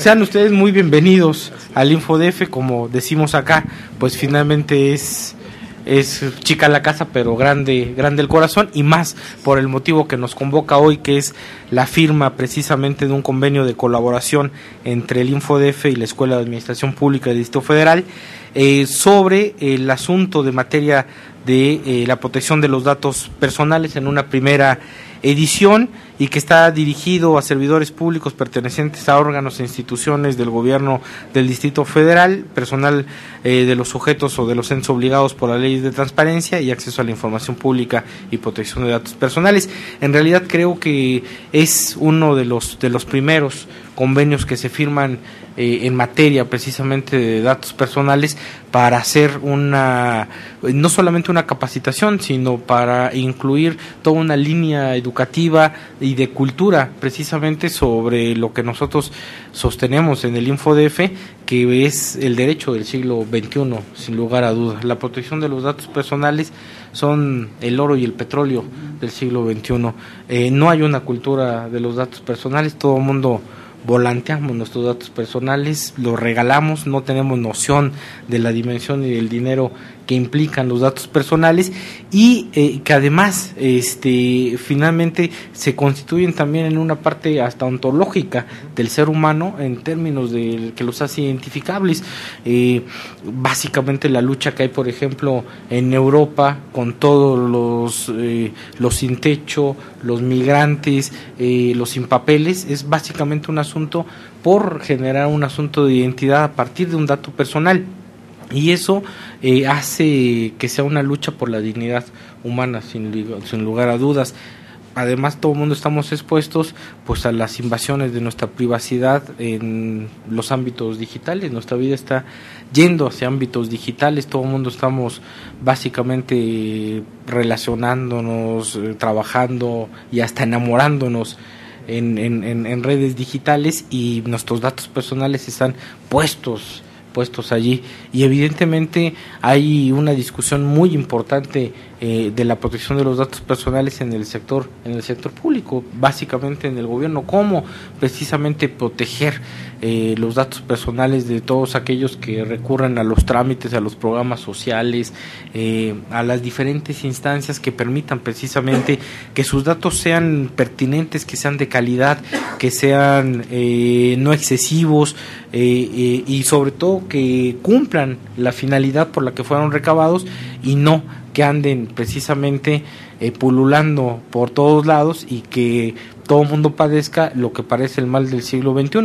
Sean ustedes muy bienvenidos al InfoDF, como decimos acá, pues finalmente es es chica la casa, pero grande, grande el corazón, y más por el motivo que nos convoca hoy, que es la firma precisamente de un convenio de colaboración entre el InfoDF y la Escuela de Administración Pública del Distrito Federal eh, sobre el asunto de materia de eh, la protección de los datos personales en una primera edición y que está dirigido a servidores públicos pertenecientes a órganos e instituciones del gobierno del Distrito Federal, personal eh, de los sujetos o de los entes obligados por la ley de transparencia y acceso a la información pública y protección de datos personales. En realidad creo que es uno de los de los primeros convenios que se firman eh, en materia precisamente de datos personales para hacer una no solamente una capacitación sino para incluir toda una línea educativa y de cultura precisamente sobre lo que nosotros sostenemos en el InfoDF que es el derecho del siglo XXI sin lugar a dudas. La protección de los datos personales son el oro y el petróleo del siglo XXI eh, no hay una cultura de los datos personales todo el mundo volanteamos nuestros datos personales, los regalamos, no tenemos noción de la dimensión y del dinero que implican los datos personales y eh, que además este finalmente se constituyen también en una parte hasta ontológica del ser humano en términos de que los hace identificables. Eh, básicamente la lucha que hay por ejemplo en Europa con todos los eh, los sin techo los migrantes los sin papeles es básicamente un asunto por generar un asunto de identidad a partir de un dato personal y eso eh, hace que sea una lucha por la dignidad humana, sin, lugar a dudas. Además, todo el mundo estamos expuestos pues a las invasiones de nuestra privacidad en los ámbitos digitales. Nuestra vida está yendo hacia ámbitos digitales. Todo el mundo estamos básicamente relacionándonos, eh, trabajando y hasta enamorándonos en, en, en redes digitales y nuestros datos personales están puestos puestos allí. Y evidentemente hay una discusión muy importante eh, de la protección de los datos personales en el sector en el sector público básicamente en el gobierno. Cómo precisamente proteger eh, los datos personales de todos aquellos que recurren a los trámites a los programas sociales eh, a las diferentes instancias que permitan precisamente que sus datos sean pertinentes que sean de calidad que sean no excesivos y sobre todo que cumplan la finalidad por la que fueron recabados y no anden precisamente eh, pululando por todos lados y que todo mundo padezca lo que parece el mal del siglo XXI,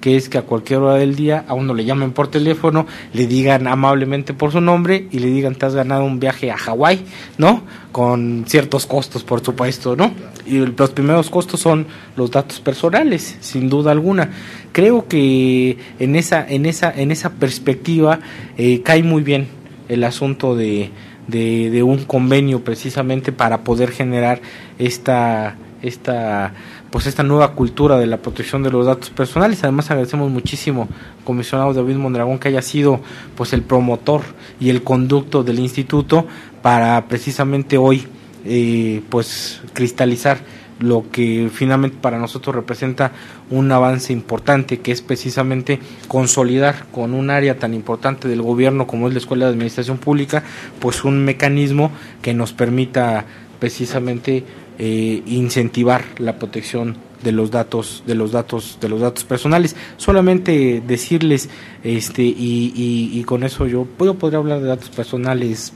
que es que a cualquier hora del día a uno le llamen por teléfono, le digan amablemente por su nombre y le digan te has ganado un viaje a Hawái, ¿no? Con ciertos costos, por supuesto, ¿no? Y los primeros costos son los datos personales, sin duda alguna. Creo que en esa, en esa, en esa perspectiva eh, cae muy bien el asunto de de, un convenio precisamente para poder generar esta esta pues esta nueva cultura de la protección de los datos personales. Además agradecemos muchísimo comisionado David Mondragón que haya sido pues el promotor y el conducto del instituto para precisamente hoy eh, pues cristalizar lo que finalmente para nosotros representa un avance importante, que es precisamente consolidar con un área tan importante del gobierno como es la Escuela de Administración Pública, pues un mecanismo que nos permita precisamente eh, incentivar la protección de los datos de los datos de los datos personales. Solamente decirles este y, y, con eso yo, yo podría hablar de datos personales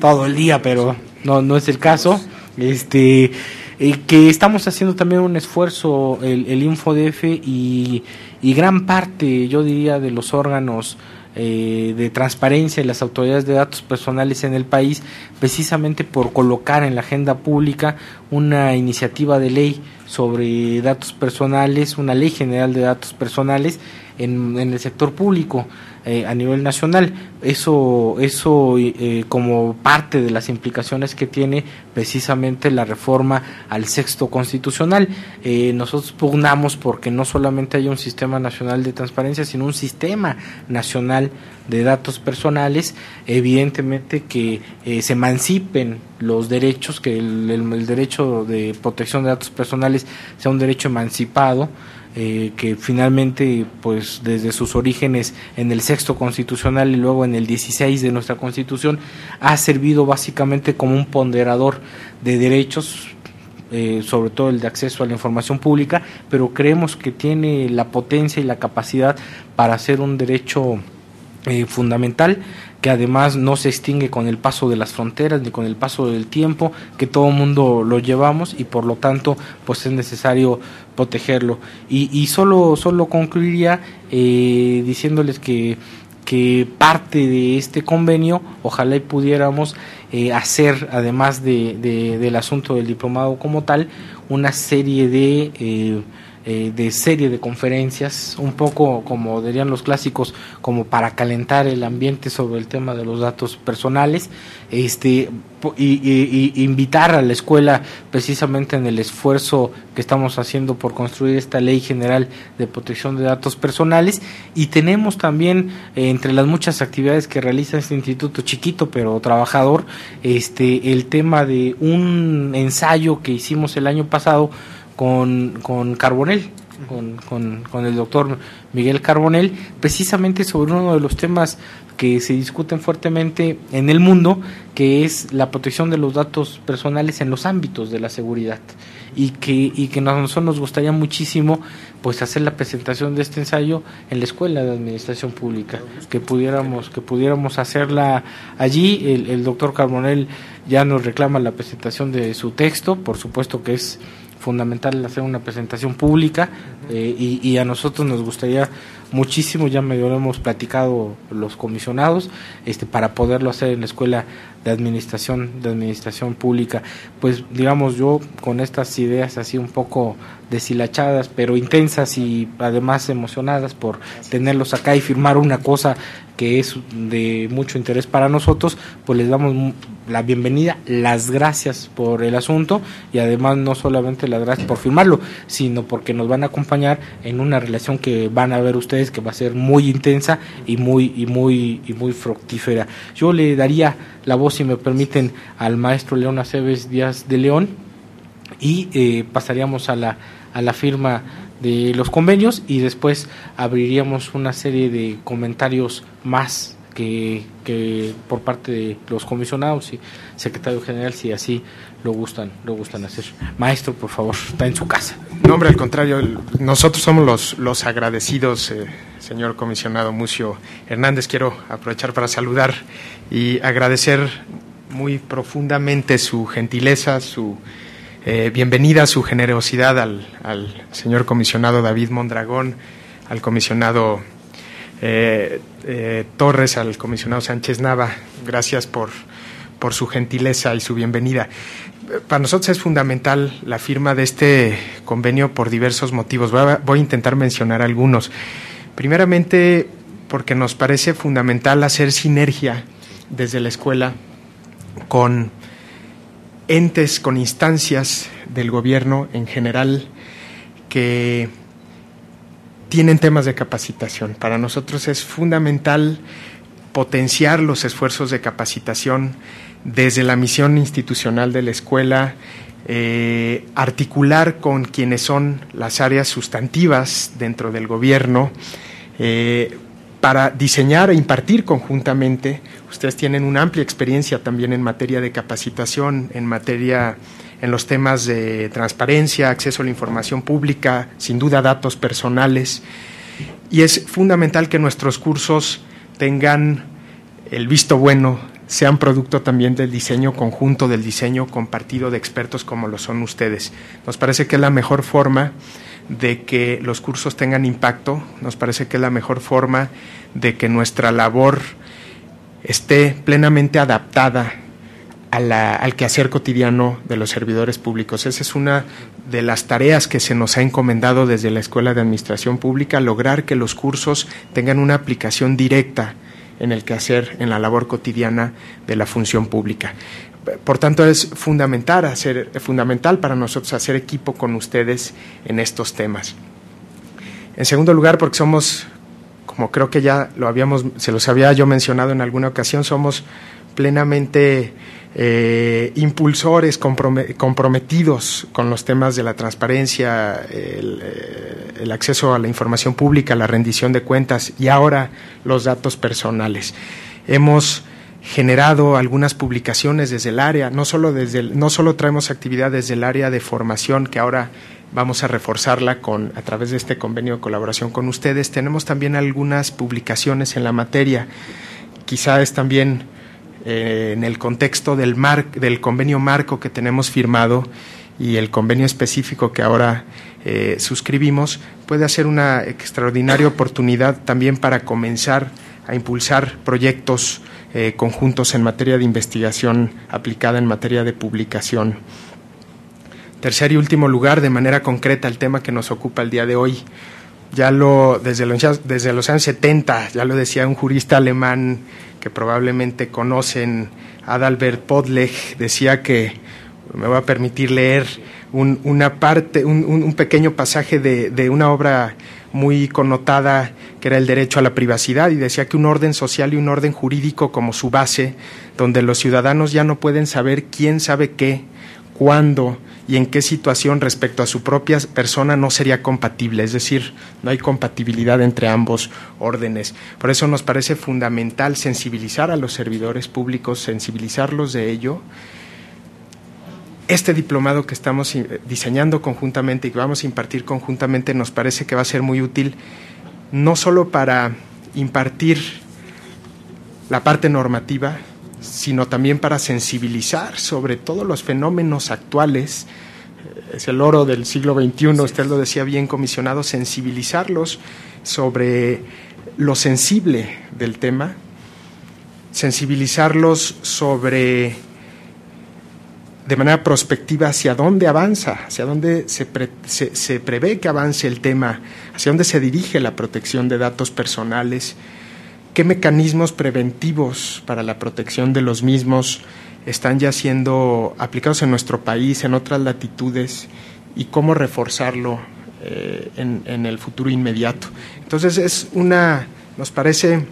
todo el día pero no no es el caso. Este que estamos haciendo también un esfuerzo el, el InfoDF y, y gran parte, yo diría, de los órganos eh, de transparencia y las autoridades de datos personales en el país, precisamente por colocar en la agenda pública una iniciativa de ley sobre datos personales, una ley general de datos personales en, el sector público. Eh, a nivel nacional. Eso, eso eh, como parte de las implicaciones que tiene precisamente la reforma al sexto constitucional. Eh, nosotros pugnamos porque no solamente haya un sistema nacional de transparencia, sino un sistema nacional de datos personales, evidentemente que se emancipen los derechos, que el, derecho de protección de datos personales sea un derecho emancipado, eh, que finalmente, pues desde sus orígenes en el sexto constitucional y luego en el 16 de nuestra constitución, ha servido básicamente como un ponderador de derechos eh, sobre todo el de acceso a la información pública, pero creemos que tiene la potencia y la capacidad para ser un derecho eh, fundamental que además no se extingue con el paso de las fronteras ni con el paso del tiempo, que todo el mundo lo llevamos y por lo tanto pues es necesario protegerlo. Y, y solo, solo concluiría eh, diciéndoles que que parte de este convenio ojalá y pudiéramos eh, hacer, además de, del asunto del diplomado como tal, una serie de eh, eh, de serie de conferencias, un poco como dirían los clásicos, como para calentar el ambiente sobre el tema de los datos personales, este, y, invitar a la escuela precisamente en el esfuerzo que estamos haciendo por construir esta ley general de protección de datos personales. Y tenemos también eh, entre las muchas actividades que realiza este instituto chiquito pero trabajador este el tema de un ensayo que hicimos el año pasado con, con Carbonell, con, con, con, el doctor Miguel Carbonell, precisamente sobre uno de los temas que se discuten fuertemente en el mundo, que es la protección de los datos personales en los ámbitos de la seguridad. Y que, y que a nosotros nos gustaría muchísimo pues hacer la presentación de este ensayo en la escuela de administración pública que pudiéramos que pudiéramos hacerla allí el, el doctor Carbonell ya nos reclama la presentación de su texto por supuesto que es fundamental hacer una presentación pública eh, y, a nosotros nos gustaría muchísimo, ya me lo hemos platicado los comisionados, este, para poderlo hacer en la escuela de administración, de administración pública. Pues digamos yo con estas ideas así un poco deshilachadas, pero intensas y además emocionadas por tenerlos acá y firmar una cosa que es de mucho interés para nosotros, pues les damos la bienvenida, las gracias por el asunto y además no solamente gracias por firmarlo, sino porque nos van a acompañar en una relación que van a ver ustedes que va a ser muy intensa y muy y muy y muy fructífera. Yo le daría la voz, si me permiten, al maestro León Aceves Díaz de León y eh, pasaríamos a la a la firma de los convenios y después abriríamos una serie de comentarios más que, por parte de los comisionados y secretario general si así lo gustan lo gustan hacer. Maestro por favor está en su casa. No hombre al contrario nosotros somos los los agradecidos eh, señor comisionado Mucio Hernández. Quiero aprovechar para saludar y agradecer muy profundamente su gentileza su eh, bienvenida su generosidad al, señor comisionado David Mondragón, al comisionado eh, eh, Torres, al comisionado Sánchez Nava. Gracias por, por su gentileza y su bienvenida. Para nosotros es fundamental la firma de este convenio por diversos motivos. voy a intentar mencionar algunos. Primeramente, porque nos parece fundamental hacer sinergia desde la escuela con entes, con instancias del gobierno en general que tienen temas de capacitación. Para nosotros es fundamental potenciar los esfuerzos de capacitación desde la misión institucional de la escuela, eh, articular con quienes son las áreas sustantivas dentro del gobierno, eh, para diseñar e impartir conjuntamente. Ustedes tienen una amplia experiencia también en materia de capacitación, en materia en los temas de transparencia, acceso a la información pública, sin duda datos personales. Y es fundamental que nuestros cursos tengan el visto bueno, sean producto también del diseño conjunto, del diseño compartido de expertos como lo son ustedes. Nos parece que es la mejor forma de que los cursos tengan impacto, nos parece que es la mejor forma de que nuestra labor esté plenamente adaptada al quehacer cotidiano de los servidores públicos. Esa es una de las tareas que se nos ha encomendado desde la Escuela de Administración Pública, lograr que los cursos tengan una aplicación directa en el quehacer, en la labor cotidiana de la función pública por tanto, es fundamental, hacer, fundamental para nosotros hacer equipo con ustedes en estos temas. En segundo lugar, porque somos, como creo que ya lo habíamos, se los había yo mencionado en alguna ocasión, somos plenamente eh, impulsores comprometidos con los temas de la transparencia, el, eh, el, acceso a la información pública, la rendición de cuentas y ahora los datos personales. Hemos generado algunas publicaciones desde el área, no solo, desde no solo traemos actividad desde el área de formación, que ahora vamos a reforzarla con, a través de este convenio de colaboración con ustedes, tenemos también algunas publicaciones en la materia. Quizá es también eh, en el contexto del, mar, del convenio marco que tenemos firmado y el convenio específico que ahora eh, suscribimos, puede ser una extraordinaria oportunidad también para comenzar a impulsar proyectos eh, conjuntos en materia de investigación aplicada en materia de publicación. Tercer y último lugar, de manera concreta, el tema que nos ocupa el día de hoy. Ya lo, desde los, años 70, ya lo decía un jurista alemán que probablemente conocen, Adalbert Podlech, decía que, me voy a permitir leer una parte, un, pequeño pasaje de, de una obra muy connotada que era el derecho a la privacidad y decía que un orden social y un orden jurídico como su base, donde los ciudadanos ya no pueden saber quién sabe qué, cuándo y en qué situación respecto a su propia persona no sería compatible, es decir, no hay compatibilidad entre ambos órdenes. Por eso nos parece fundamental sensibilizar a los servidores públicos, sensibilizarlos de ello este diplomado que estamos diseñando conjuntamente y que vamos a impartir conjuntamente nos parece que va a ser muy útil no solo para impartir la parte normativa, sino también para sensibilizar sobre todos los fenómenos actuales. Es el oro del siglo XXI, usted lo decía bien comisionado, sensibilizarlos sobre lo sensible del tema, sensibilizarlos sobre de manera prospectiva hacia dónde avanza, hacia dónde se, se, prevé que avance el tema, hacia dónde se dirige la protección de datos personales, qué mecanismos preventivos para la protección de los mismos están ya siendo aplicados en nuestro país, en otras latitudes, y cómo reforzarlo eh, en, en el futuro inmediato. Entonces es una, nos parece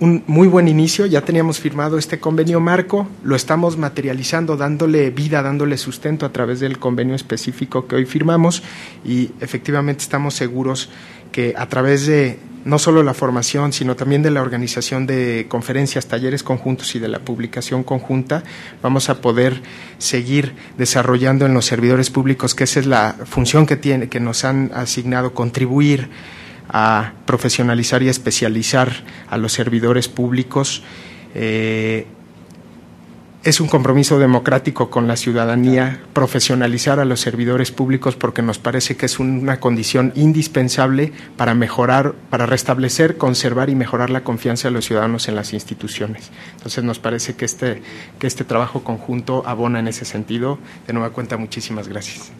un muy buen inicio, ya teníamos firmado este convenio marco, lo estamos materializando, dándole vida, dándole sustento a través del convenio específico que hoy firmamos y efectivamente estamos seguros que a través de no solo la formación, sino también de la organización de conferencias, talleres conjuntos y de la publicación conjunta, vamos a poder seguir desarrollando en los servidores públicos, que esa es la función que tiene, que nos han asignado, contribuir a profesionalizar y especializar a los servidores públicos. Eh, es un compromiso democrático con la ciudadanía profesionalizar a los servidores públicos porque nos parece que es una condición indispensable para mejorar, para restablecer, conservar y mejorar la confianza de los ciudadanos en las instituciones. Entonces nos parece que este, que este trabajo conjunto abona en ese sentido. De nueva cuenta, muchísimas gracias.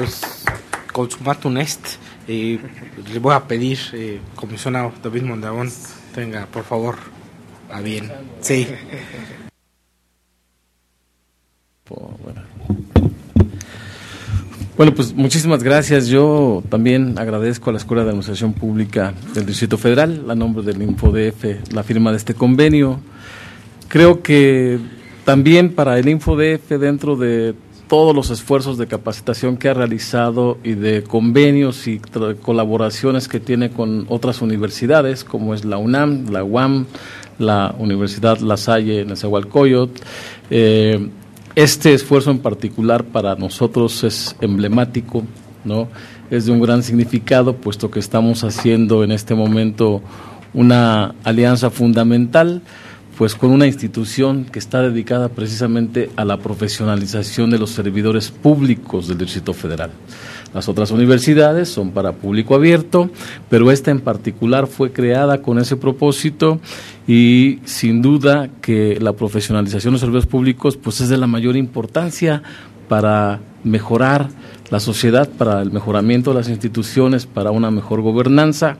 Pues consumatum est. Le voy a pedir, eh, comisionado David Mondagón, tenga por favor a bien. Sí. Bueno, pues muchísimas gracias. Yo también agradezco a la Escuela de Administración Pública del Distrito Federal, a nombre del InfoDF, la firma de este convenio. Creo que también para el InfoDF, dentro de todos los esfuerzos de capacitación que ha realizado y de convenios y colaboraciones que tiene con otras universidades, como es la UNAM, la UAM, la Universidad La Salle en el Eh, este esfuerzo en particular para nosotros es emblemático, ¿no? es de un gran significado, puesto que estamos haciendo en este momento una alianza fundamental pues con una institución que está dedicada precisamente a la profesionalización de los servidores públicos del Distrito Federal. Las otras universidades son para público abierto, pero esta en particular fue creada con ese propósito y sin duda que la profesionalización de los servidores públicos pues es de la mayor importancia para mejorar la sociedad, para el mejoramiento de las instituciones, para una mejor gobernanza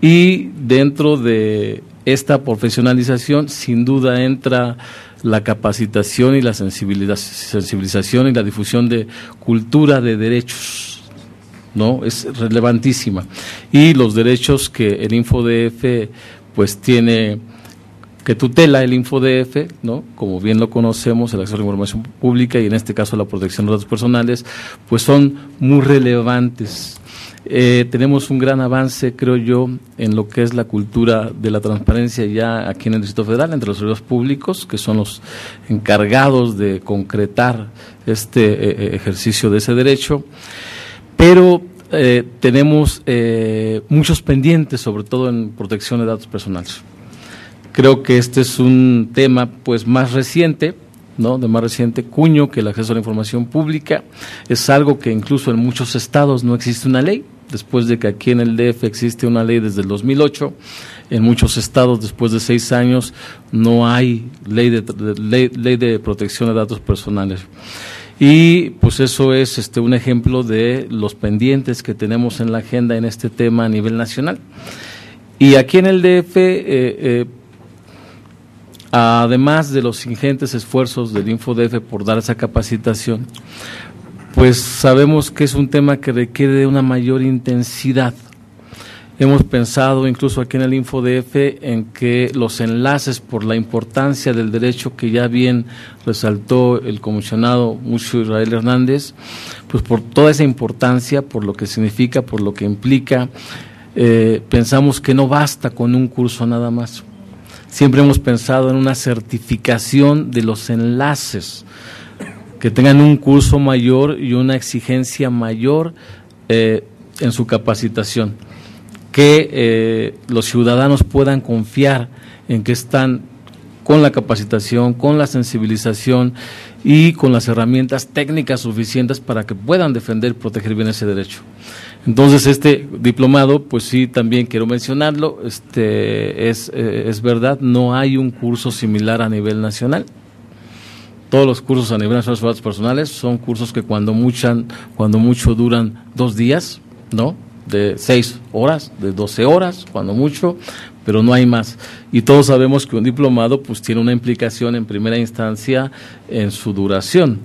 y dentro de esta profesionalización sin duda entra la capacitación y la sensibilización y la difusión de cultura de derechos, ¿no? Es relevantísima. Y los derechos que el InfoDF pues tiene que tutela el InfoDF, ¿no? como bien lo conocemos, el acceso a la información pública y en este caso la protección de datos personales, pues son muy relevantes. Eh, tenemos un gran avance, creo yo, en lo que es la cultura de la transparencia ya aquí en el Distrito Federal, entre los servidores públicos, que son los encargados de concretar este eh, eh, ejercicio de ese derecho. Pero tenemos muchos pendientes, sobre todo en protección de datos personales. Creo que este es un tema pues más reciente, ¿no? de más reciente cuño que el acceso a la información pública. Es algo que incluso en muchos estados no existe una ley, después de que aquí en el DF existe una ley desde el 2008. En muchos estados, después de seis años, no hay ley de, ley, de protección de datos personales. Y pues eso es este, un ejemplo de los pendientes que tenemos en la agenda en este tema a nivel nacional. Y aquí en el DF, eh, eh, además de los ingentes esfuerzos del InfoDF por dar esa capacitación, pues sabemos que es un tema que requiere de una mayor intensidad. Hemos pensado incluso aquí en el InfoDF en que los enlaces por la importancia del derecho que ya bien resaltó el comisionado Mucho Israel Hernández, pues por toda esa importancia, por lo que significa, por lo que implica, eh, pensamos que no basta con un curso nada más Siempre hemos pensado en una certificación de los enlaces, que tengan un curso mayor y una exigencia mayor eh, en su capacitación, que eh, los ciudadanos puedan confiar en que están con la capacitación, con la sensibilización y con las herramientas técnicas suficientes para que puedan defender y proteger bien ese derecho. Entonces, este diplomado, pues sí, también quiero mencionarlo, este, es, eh, es verdad, no hay un curso similar a nivel nacional. Todos los cursos a nivel nacional de datos personales son cursos que cuando, muchan, cuando mucho duran dos días, ¿no? De seis horas, de doce horas, cuando mucho, pero no hay más. Y todos sabemos que un diplomado pues tiene una implicación en primera instancia en su duración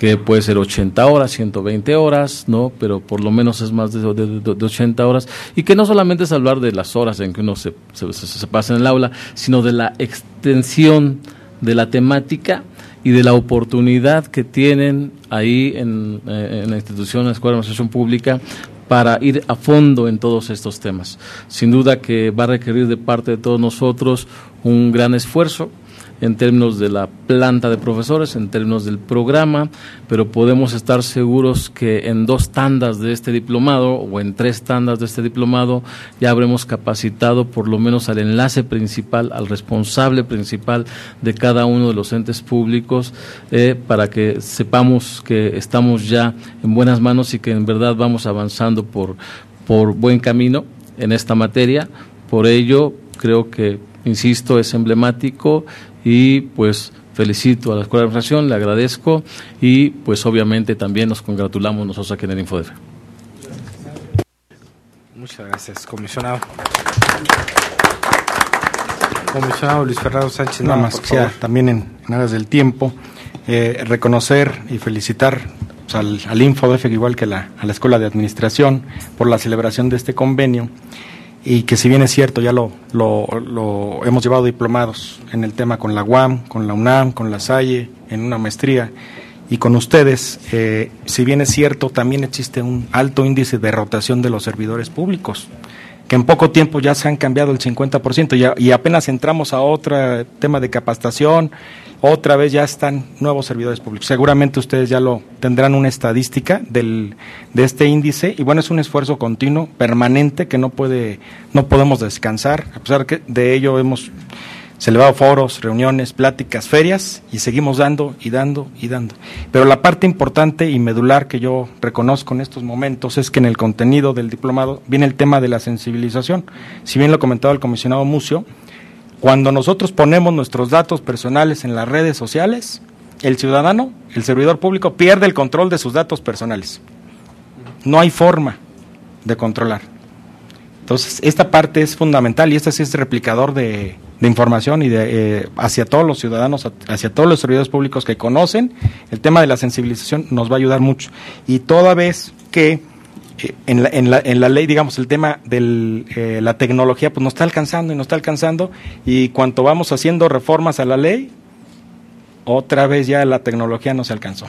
que puede ser 80 horas, 120 horas, ¿no? Pero por lo menos es más de, de, 80 horas. Y que no solamente es hablar de las horas en que uno se, se, pasa en el aula, sino de la extensión de la temática y de la oportunidad que tienen ahí en, eh, en la institución, en la Escuela de Administración Pública, para ir a fondo en todos estos temas. Sin duda que va a requerir de parte de todos nosotros un gran esfuerzo, en términos de la planta de profesores, en términos del programa, pero podemos estar seguros que en dos tandas de este diplomado o en tres tandas de este diplomado ya habremos capacitado por lo menos al enlace principal, al responsable principal de cada uno de los entes públicos, eh, para que sepamos que estamos ya en buenas manos y que en verdad vamos avanzando por, por buen camino en esta materia. Por ello, creo que, insisto, es emblemático y pues felicito a la Escuela de Administración, le agradezco y pues obviamente también nos congratulamos nosotros aquí en el InfoDef. Muchas gracias, comisionado. Comisionado Luis Fernando Sánchez. Nada más también en, en, aras del tiempo, eh, reconocer y felicitar pues, al, al InfoDef, igual que la, a la Escuela de Administración, por la celebración de este convenio y que si bien es cierto, ya lo, lo, hemos llevado diplomados en el tema con la UAM, con la UNAM, con la SAIE, en una maestría, y con ustedes, eh, si bien es cierto, también existe un alto índice de rotación de los servidores públicos, que en poco tiempo ya se han cambiado el 50%, y, y apenas entramos a otro tema de capacitación otra vez ya están nuevos servidores públicos. Seguramente ustedes ya lo tendrán una estadística del, de este índice y bueno, es un esfuerzo continuo, permanente, que no puede, no podemos descansar. A pesar que de ello hemos celebrado foros, reuniones, pláticas, ferias y seguimos dando y dando y dando. Pero la parte importante y medular que yo reconozco en estos momentos es que en el contenido del diplomado viene el tema de la sensibilización. Si bien lo comentaba el comisionado Mucio, cuando nosotros ponemos nuestros datos personales en las redes sociales, el ciudadano, el servidor público, pierde el control de sus datos personales. No hay forma de controlar. Entonces, esta parte es fundamental y este sí es replicador de, información y de, eh, hacia todos los ciudadanos, hacia todos los servidores públicos que conocen el tema de la sensibilización nos va a ayudar mucho. Y toda vez que eh, en, la, en, la, en la ley, digamos, el tema de eh, la tecnología, pues nos está alcanzando y nos está alcanzando y cuanto vamos haciendo reformas a la ley, otra vez ya la tecnología no se alcanzó.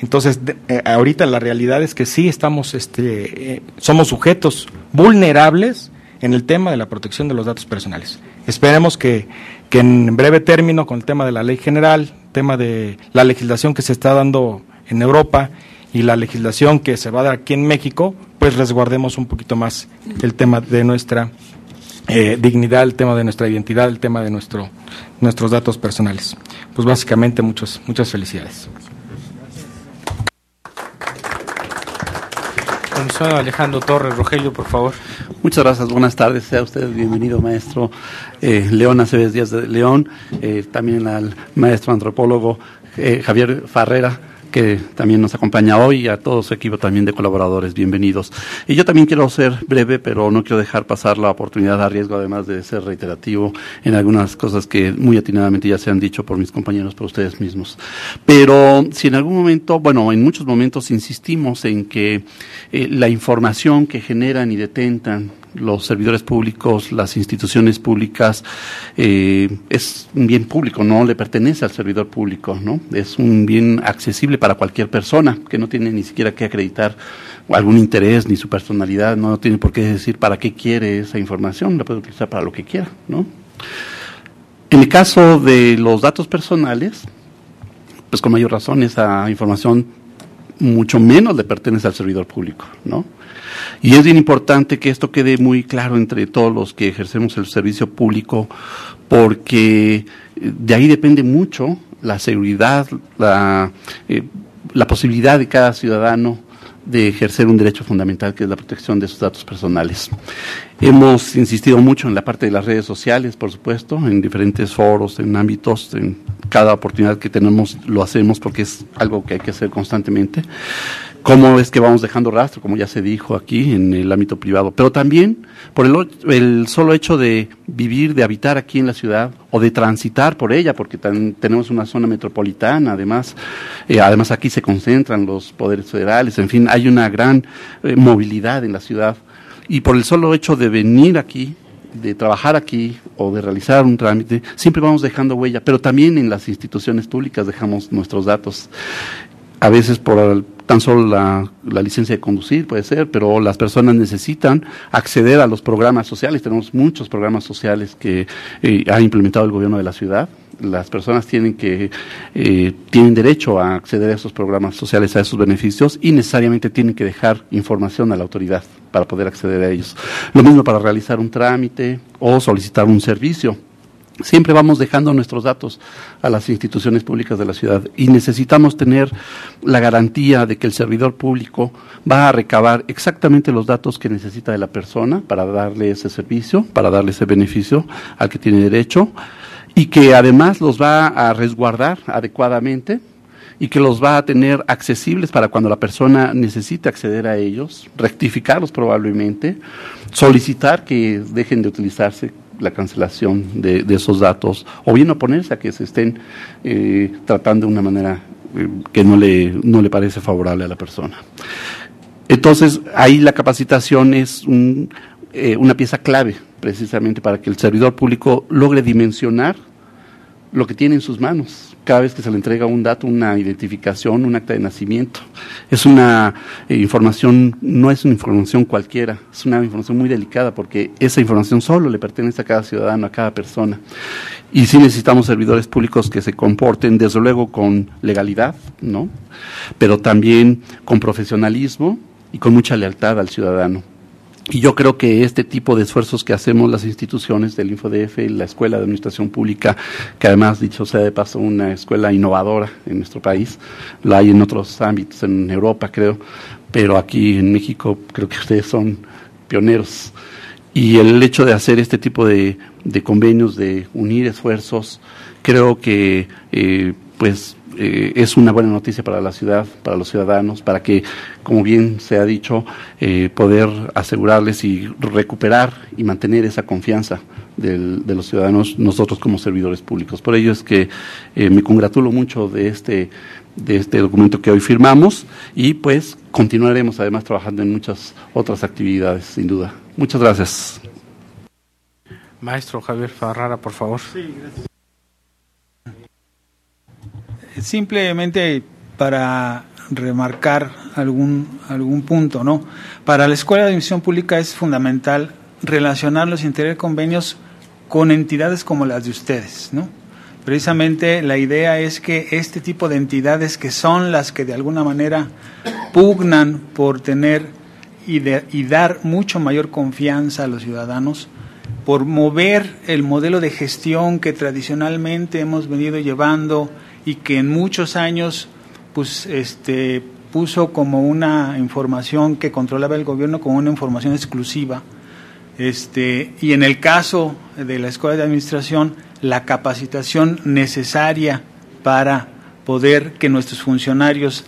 Entonces, eh, ahorita la realidad es que sí estamos, este, somos sujetos vulnerables en el tema de la protección de los datos personales. Esperemos que, que en breve término, con el tema de la ley general, tema de la legislación que se está dando en Europa y la legislación que se va a dar aquí en México, pues resguardemos un poquito más el tema de nuestra eh, dignidad, el tema de nuestra identidad, el tema de nuestro, nuestros datos personales. Pues básicamente muchos, muchas felicidades. Alejandro Torres, Rogelio, por favor. Muchas gracias, buenas tardes, sea usted bienvenido, maestro eh, León Aceves Díaz de León, eh, también al maestro antropólogo eh, Javier Farrera que también nos acompaña hoy, y a todo su equipo también de colaboradores, bienvenidos. Y yo también quiero ser breve, pero no quiero dejar pasar la oportunidad a riesgo, además de ser reiterativo en algunas cosas que muy atinadamente ya se han dicho por mis compañeros, por ustedes mismos. Pero si en algún momento, bueno, en muchos momentos insistimos en que eh, la información que generan y detentan los servidores públicos, las instituciones públicas, eh, es un bien público, no le pertenece al servidor público, ¿no? Es un bien accesible para cualquier persona que no tiene ni siquiera que acreditar algún interés ni su personalidad, no tiene por qué decir para qué quiere esa información, la puede utilizar para lo que quiera, ¿no? En el caso de los datos personales, pues con mayor razón esa información mucho menos le pertenece al servidor público, ¿no? Y es bien importante que esto quede muy claro entre todos los que ejercemos el servicio público, porque eh, de ahí depende mucho la seguridad, la, eh, la posibilidad de cada ciudadano de ejercer un derecho fundamental que es la protección de sus datos personales. Hemos insistido mucho en la parte de las redes sociales, por supuesto, en diferentes foros, en ámbitos, en cada oportunidad que tenemos lo hacemos porque es algo que hay que hacer constantemente cómo es que vamos dejando rastro, como ya se dijo aquí en el ámbito privado, pero también por el, el solo hecho de vivir, de habitar aquí en la ciudad o de transitar por ella, porque tenemos una zona metropolitana, además, eh, además aquí se concentran los poderes federales, en fin, hay una gran eh, movilidad en la ciudad y por el solo hecho de venir aquí de trabajar aquí o de realizar un trámite, siempre vamos dejando huella, pero también en las instituciones públicas dejamos nuestros datos. A veces por tan solo la, licencia de conducir puede ser, pero las personas necesitan acceder a los programas sociales. Tenemos muchos programas sociales que eh, ha implementado el gobierno de la ciudad. Las personas tienen que eh, tienen derecho a acceder a esos programas sociales, a esos beneficios y necesariamente tienen que dejar información a la autoridad para poder acceder a ellos. Lo mismo para realizar un trámite o solicitar un servicio Siempre vamos dejando nuestros datos a las instituciones públicas de la ciudad y necesitamos tener la garantía de que el servidor público va a recabar exactamente los datos que necesita de la persona para darle ese servicio, para darle ese beneficio al que tiene derecho y que además los va a resguardar adecuadamente y que los va a tener accesibles para cuando la persona necesite acceder a ellos, rectificarlos probablemente, solicitar que dejen de utilizarse la cancelación de, esos datos o bien oponerse a que se estén eh, tratando de una manera eh, que no le, no le parece favorable a la persona. Entonces, ahí la capacitación es eh, una pieza clave precisamente para que el servidor público logre dimensionar lo que tiene en sus manos cada vez que se le entrega un dato, una identificación, un acta de nacimiento. Es una eh, información, no es una información cualquiera, es una información muy delicada porque esa información solo le pertenece a cada ciudadano, a cada persona. Y sí necesitamos servidores públicos que se comporten, desde luego, con legalidad, ¿no? Pero también con profesionalismo y con mucha lealtad al ciudadano. Y yo creo que este tipo de esfuerzos que hacemos las instituciones del InfoDF, la Escuela de Administración Pública, que además, dicho sea de paso, una escuela innovadora en nuestro país, la hay en otros ámbitos, en Europa creo, pero aquí en México creo que ustedes son pioneros. Y el hecho de hacer este tipo de, convenios, de unir esfuerzos, creo que eh, pues eh, es una buena noticia para la ciudad, para los ciudadanos, para que, como bien se ha dicho, eh, poder asegurarles y recuperar y mantener esa confianza del, de los ciudadanos, nosotros como servidores públicos. Por ello es que eh, me congratulo mucho de este, de este documento que hoy firmamos y pues continuaremos además trabajando en muchas otras actividades, sin duda. Muchas gracias. Maestro Javier Ferrara, por favor. Sí, gracias. Simplemente para remarcar algún, algún punto, ¿no? Para la Escuela de Admisión Pública es fundamental relacionarlos y tener convenios con entidades como las de ustedes, ¿no? Precisamente la idea es que este tipo de entidades que son las que de alguna manera pugnan por tener y, de, y dar mucho mayor confianza a los ciudadanos, por mover el modelo de gestión que tradicionalmente hemos venido llevando y que en muchos años pues este puso como una información que controlaba el gobierno como una información exclusiva este y en el caso de la escuela de administración la capacitación necesaria para poder que nuestros funcionarios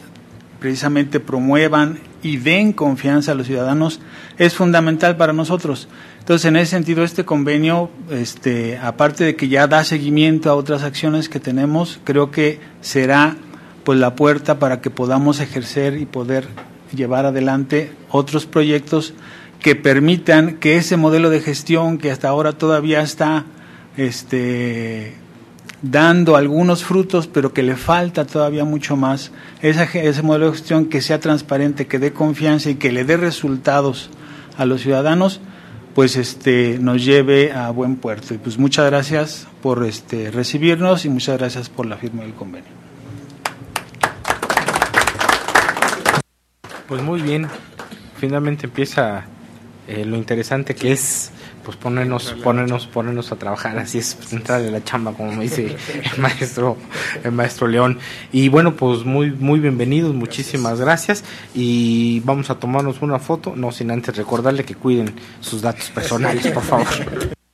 precisamente promuevan y den confianza a los ciudadanos es fundamental para nosotros. Entonces, en ese sentido, este convenio, este, aparte de que ya da seguimiento a otras acciones que tenemos, creo que será pues la puerta para que podamos ejercer y poder llevar adelante otros proyectos que permitan que ese modelo de gestión que hasta ahora todavía está este, dando algunos frutos, pero que le falta todavía mucho más, esa, ese modelo de gestión que sea transparente, que dé confianza y que le dé resultados a los ciudadanos, pues este nos lleve a buen puerto. Y pues muchas gracias por este recibirnos y muchas gracias por la firma del convenio. Pues muy bien. Finalmente empieza eh, lo interesante que es pues ponernos, ponernos, ponernos a trabajar, así es, pues, entrar de la chamba, como me dice el maestro, el maestro León. Y bueno, pues muy, muy bienvenidos, muchísimas gracias. Y vamos a tomarnos una foto, no sin antes recordarle que cuiden sus datos personales, por favor.